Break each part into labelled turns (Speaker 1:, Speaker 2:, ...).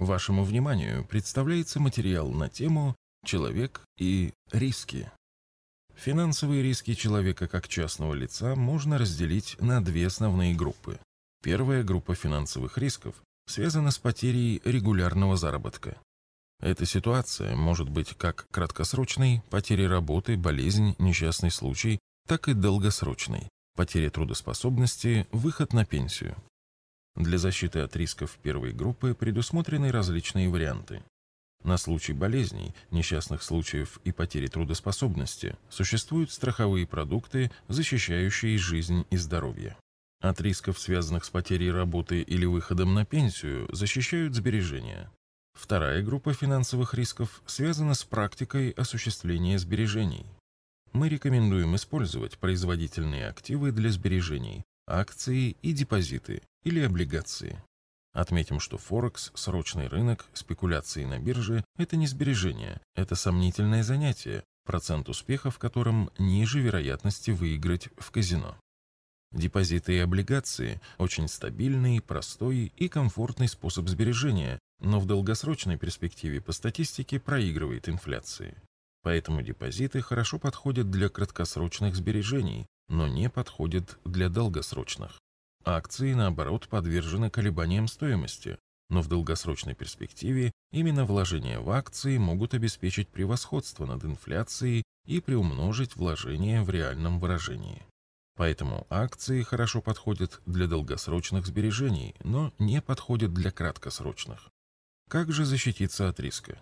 Speaker 1: Вашему вниманию представляется материал на тему «Человек и риски». Финансовые риски человека как частного лица можно разделить на две основные группы. Первая группа финансовых рисков связана с потерей регулярного заработка. Эта ситуация может быть как краткосрочной – потеря работы, болезнь, несчастный случай, так и долгосрочной – потеря трудоспособности, выход на пенсию. Для защиты от рисков первой группы предусмотрены различные варианты. На случай болезней, несчастных случаев и потери трудоспособности существуют страховые продукты, защищающие жизнь и здоровье. От рисков, связанных с потерей работы или выходом на пенсию, защищают сбережения. Вторая группа финансовых рисков связана с практикой осуществления сбережений. Мы рекомендуем использовать производительные активы для сбережений, акции и депозиты или облигации. Отметим, что Форекс, срочный рынок, спекуляции на бирже – это не сбережение, это сомнительное занятие, процент успеха в котором ниже вероятности выиграть в казино. Депозиты и облигации – очень стабильный, простой и комфортный способ сбережения, но в долгосрочной перспективе по статистике проигрывает инфляции. Поэтому депозиты хорошо подходят для краткосрочных сбережений, но не подходят для долгосрочных. Акции, наоборот, подвержены колебаниям стоимости, но в долгосрочной перспективе именно вложения в акции могут обеспечить превосходство над инфляцией и приумножить вложения в реальном выражении. Поэтому акции хорошо подходят для долгосрочных сбережений, но не подходят для краткосрочных. Как же защититься от риска?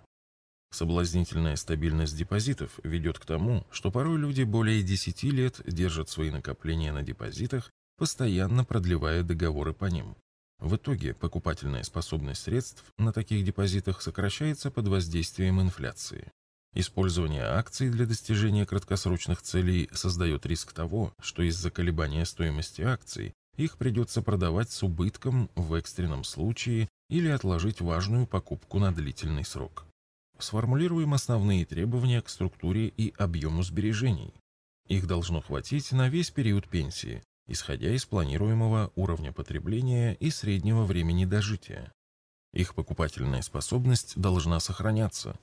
Speaker 1: Соблазнительная стабильность депозитов ведет к тому, что порой люди более 10 лет держат свои накопления на депозитах, постоянно продлевая договоры по ним. В итоге покупательная способность средств на таких депозитах сокращается под воздействием инфляции. Использование акций для достижения краткосрочных целей создает риск того, что из-за колебания стоимости акций их придется продавать с убытком в экстренном случае или отложить важную покупку на длительный срок. Сформулируем основные требования к структуре и объему сбережений. Их должно хватить на весь период пенсии, исходя из планируемого уровня потребления и среднего времени дожития. Их покупательная способность должна сохраняться.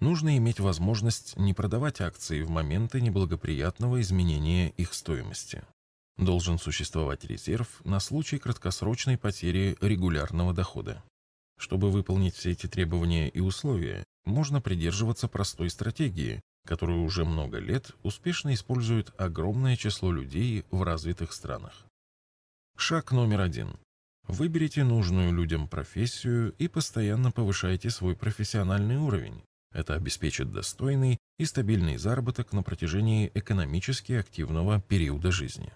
Speaker 1: Нужно иметь возможность не продавать акции в моменты неблагоприятного изменения их стоимости. Должен существовать резерв на случай краткосрочной потери регулярного дохода. Чтобы выполнить все эти требования и условия, можно придерживаться простой стратегии, которую уже много лет успешно использует огромное число людей в развитых странах. Шаг номер один. Выберите нужную людям профессию и постоянно повышайте свой профессиональный уровень. Это обеспечит достойный и стабильный заработок на протяжении экономически активного периода жизни.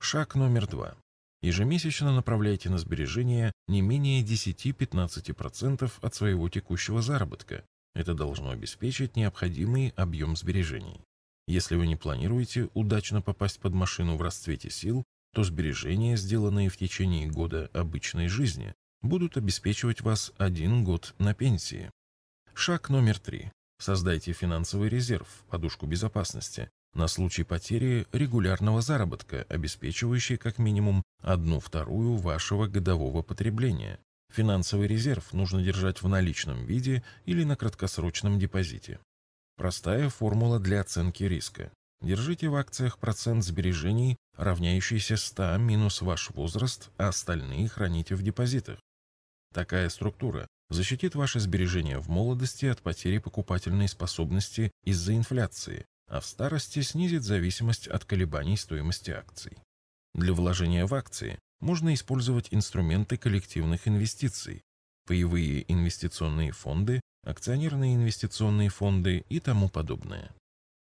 Speaker 1: Шаг номер два. Ежемесячно направляйте на сбережения не менее 10-15% от своего текущего заработка. Это должно обеспечить необходимый объем сбережений. Если вы не планируете удачно попасть под машину в расцвете сил, то сбережения, сделанные в течение года обычной жизни, будут обеспечивать вас один год на пенсии. Шаг номер три. Создайте финансовый резерв, подушку безопасности, на случай потери регулярного заработка, обеспечивающий как минимум одну вторую вашего годового потребления. Финансовый резерв нужно держать в наличном виде или на краткосрочном депозите. Простая формула для оценки риска. Держите в акциях процент сбережений, равняющийся 100 минус ваш возраст, а остальные храните в депозитах. Такая структура защитит ваши сбережения в молодости от потери покупательной способности из-за инфляции, а в старости снизит зависимость от колебаний стоимости акций. Для вложения в акции можно использовать инструменты коллективных инвестиций, паевые инвестиционные фонды, акционерные инвестиционные фонды и тому подобное.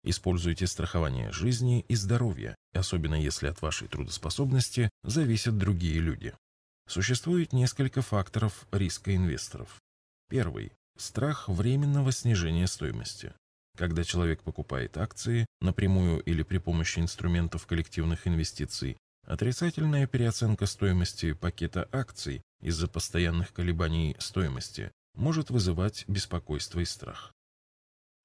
Speaker 1: Используйте страхование жизни и здоровья, особенно если от вашей трудоспособности зависят другие люди. Существует несколько факторов риска инвесторов. Первый – страх временного снижения стоимости. Когда человек покупает акции напрямую или при помощи инструментов коллективных инвестиций, отрицательная переоценка стоимости пакета акций из-за постоянных колебаний стоимости может вызывать беспокойство и страх.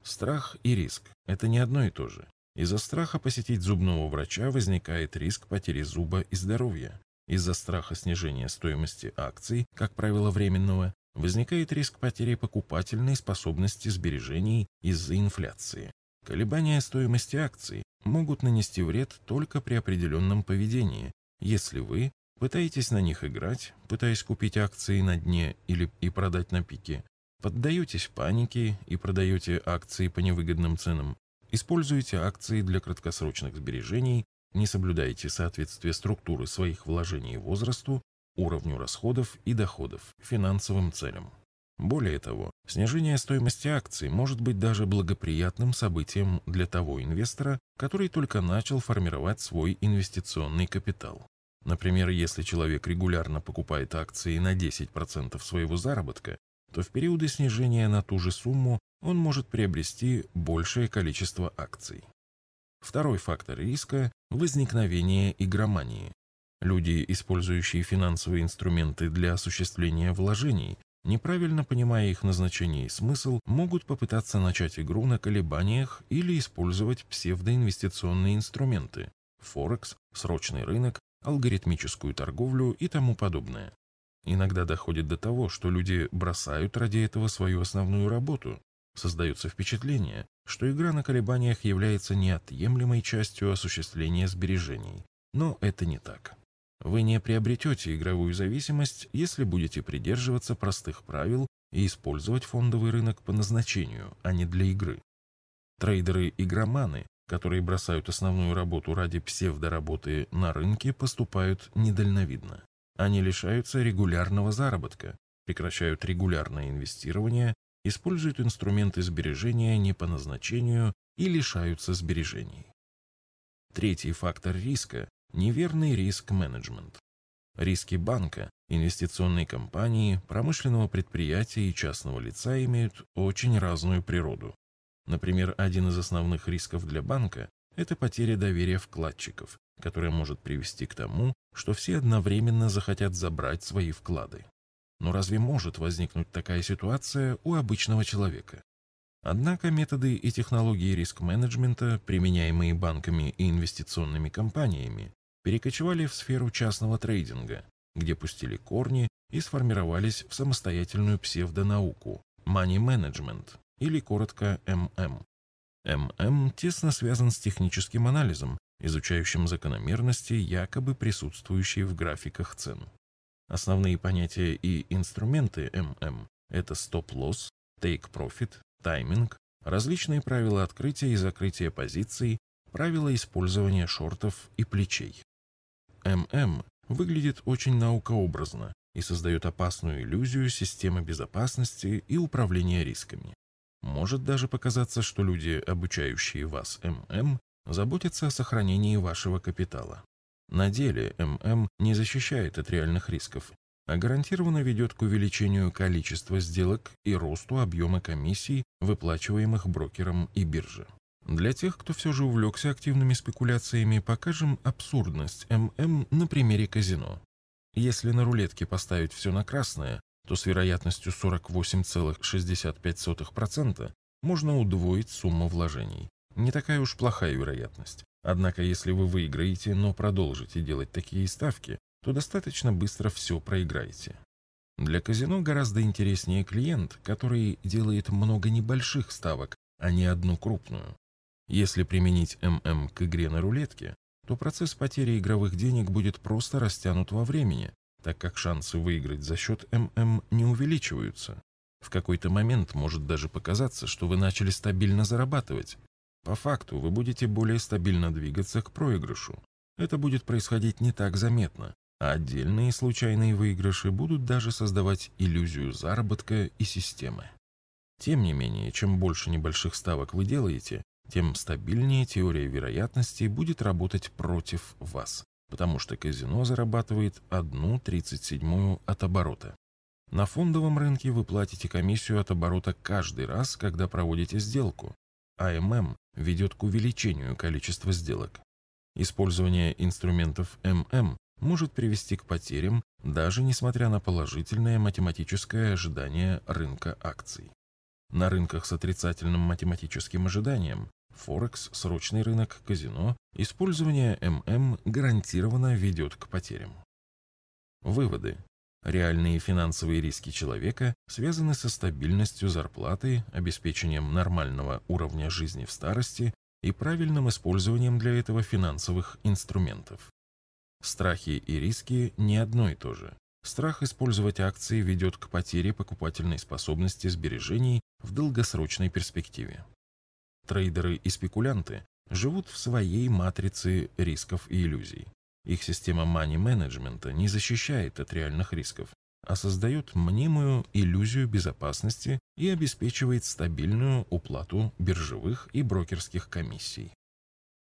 Speaker 1: Страх и риск – это не одно и то же. Из-за страха посетить зубного врача возникает риск потери зуба и здоровья. Из-за страха снижения стоимости акций, как правило временного, возникает риск потери покупательной способности сбережений из-за инфляции. Колебания стоимости акций могут нанести вред только при определенном поведении, если вы пытаетесь на них играть, пытаясь купить акции на дне или и продать на пике, поддаетесь панике и продаете акции по невыгодным ценам, используете акции для краткосрочных сбережений, не соблюдаете соответствие структуры своих вложений возрасту, уровню расходов и доходов, финансовым целям. Более того, снижение стоимости акций может быть даже благоприятным событием для того инвестора, который только начал формировать свой инвестиционный капитал. Например, если человек регулярно покупает акции на 10% своего заработка, то в периоды снижения на ту же сумму он может приобрести большее количество акций. Второй фактор риска – возникновение игромании. Люди, использующие финансовые инструменты для осуществления вложений, неправильно понимая их назначение и смысл, могут попытаться начать игру на колебаниях или использовать псевдоинвестиционные инструменты – Форекс, срочный рынок, алгоритмическую торговлю и тому подобное. Иногда доходит до того, что люди бросают ради этого свою основную работу. Создается впечатление, что игра на колебаниях является неотъемлемой частью осуществления сбережений. Но это не так. Вы не приобретете игровую зависимость, если будете придерживаться простых правил и использовать фондовый рынок по назначению, а не для игры. Трейдеры-игроманы, которые бросают основную работу ради псевдоработы на рынке, поступают недальновидно. Они лишаются регулярного заработка, прекращают регулярное инвестирование, используют инструменты сбережения не по назначению и лишаются сбережений. Третий фактор риска Неверный риск-менеджмент. Риски банка, инвестиционной компании, промышленного предприятия и частного лица имеют очень разную природу. Например, один из основных рисков для банка – это потеря доверия вкладчиков, которая может привести к тому, что все одновременно захотят забрать свои вклады. Но разве может возникнуть такая ситуация у обычного человека? Однако методы и технологии риск-менеджмента, применяемые банками и инвестиционными компаниями, перекочевали в сферу частного трейдинга, где пустили корни и сформировались в самостоятельную псевдонауку – Money Management, или коротко ММ. ММ тесно связан с техническим анализом, изучающим закономерности, якобы присутствующие в графиках цен. Основные понятия и инструменты ММ – это стоп-лосс, take-profit, тайминг, различные правила открытия и закрытия позиций, правила использования шортов и плечей. ММ выглядит очень наукообразно и создает опасную иллюзию системы безопасности и управления рисками. Может даже показаться, что люди, обучающие вас ММ, заботятся о сохранении вашего капитала. На деле ММ не защищает от реальных рисков, а гарантированно ведет к увеличению количества сделок и росту объема комиссий, выплачиваемых брокером и бирже. Для тех, кто все же увлекся активными спекуляциями, покажем абсурдность ММ на примере казино. Если на рулетке поставить все на красное, то с вероятностью 48,65% можно удвоить сумму вложений. Не такая уж плохая вероятность. Однако, если вы выиграете, но продолжите делать такие ставки, то достаточно быстро все проиграете. Для казино гораздо интереснее клиент, который делает много небольших ставок, а не одну крупную. Если применить ММ к игре на рулетке, то процесс потери игровых денег будет просто растянут во времени, так как шансы выиграть за счет ММ не увеличиваются. В какой-то момент может даже показаться, что вы начали стабильно зарабатывать. По факту вы будете более стабильно двигаться к проигрышу. Это будет происходить не так заметно, а отдельные случайные выигрыши будут даже создавать иллюзию заработка и системы. Тем не менее, чем больше небольших ставок вы делаете, тем стабильнее теория вероятности будет работать против вас, потому что казино зарабатывает одну тридцать седьмую от оборота. На фондовом рынке вы платите комиссию от оборота каждый раз, когда проводите сделку, а ММ ведет к увеличению количества сделок. Использование инструментов ММ может привести к потерям, даже несмотря на положительное математическое ожидание рынка акций. На рынках с отрицательным математическим ожиданием Форекс, срочный рынок, казино, использование ММ гарантированно ведет к потерям. Выводы. Реальные финансовые риски человека связаны со стабильностью зарплаты, обеспечением нормального уровня жизни в старости и правильным использованием для этого финансовых инструментов. Страхи и риски не одно и то же. Страх использовать акции ведет к потере покупательной способности сбережений в долгосрочной перспективе. Трейдеры и спекулянты живут в своей матрице рисков и иллюзий. Их система мани-менеджмента не защищает от реальных рисков, а создает мнимую иллюзию безопасности и обеспечивает стабильную уплату биржевых и брокерских комиссий.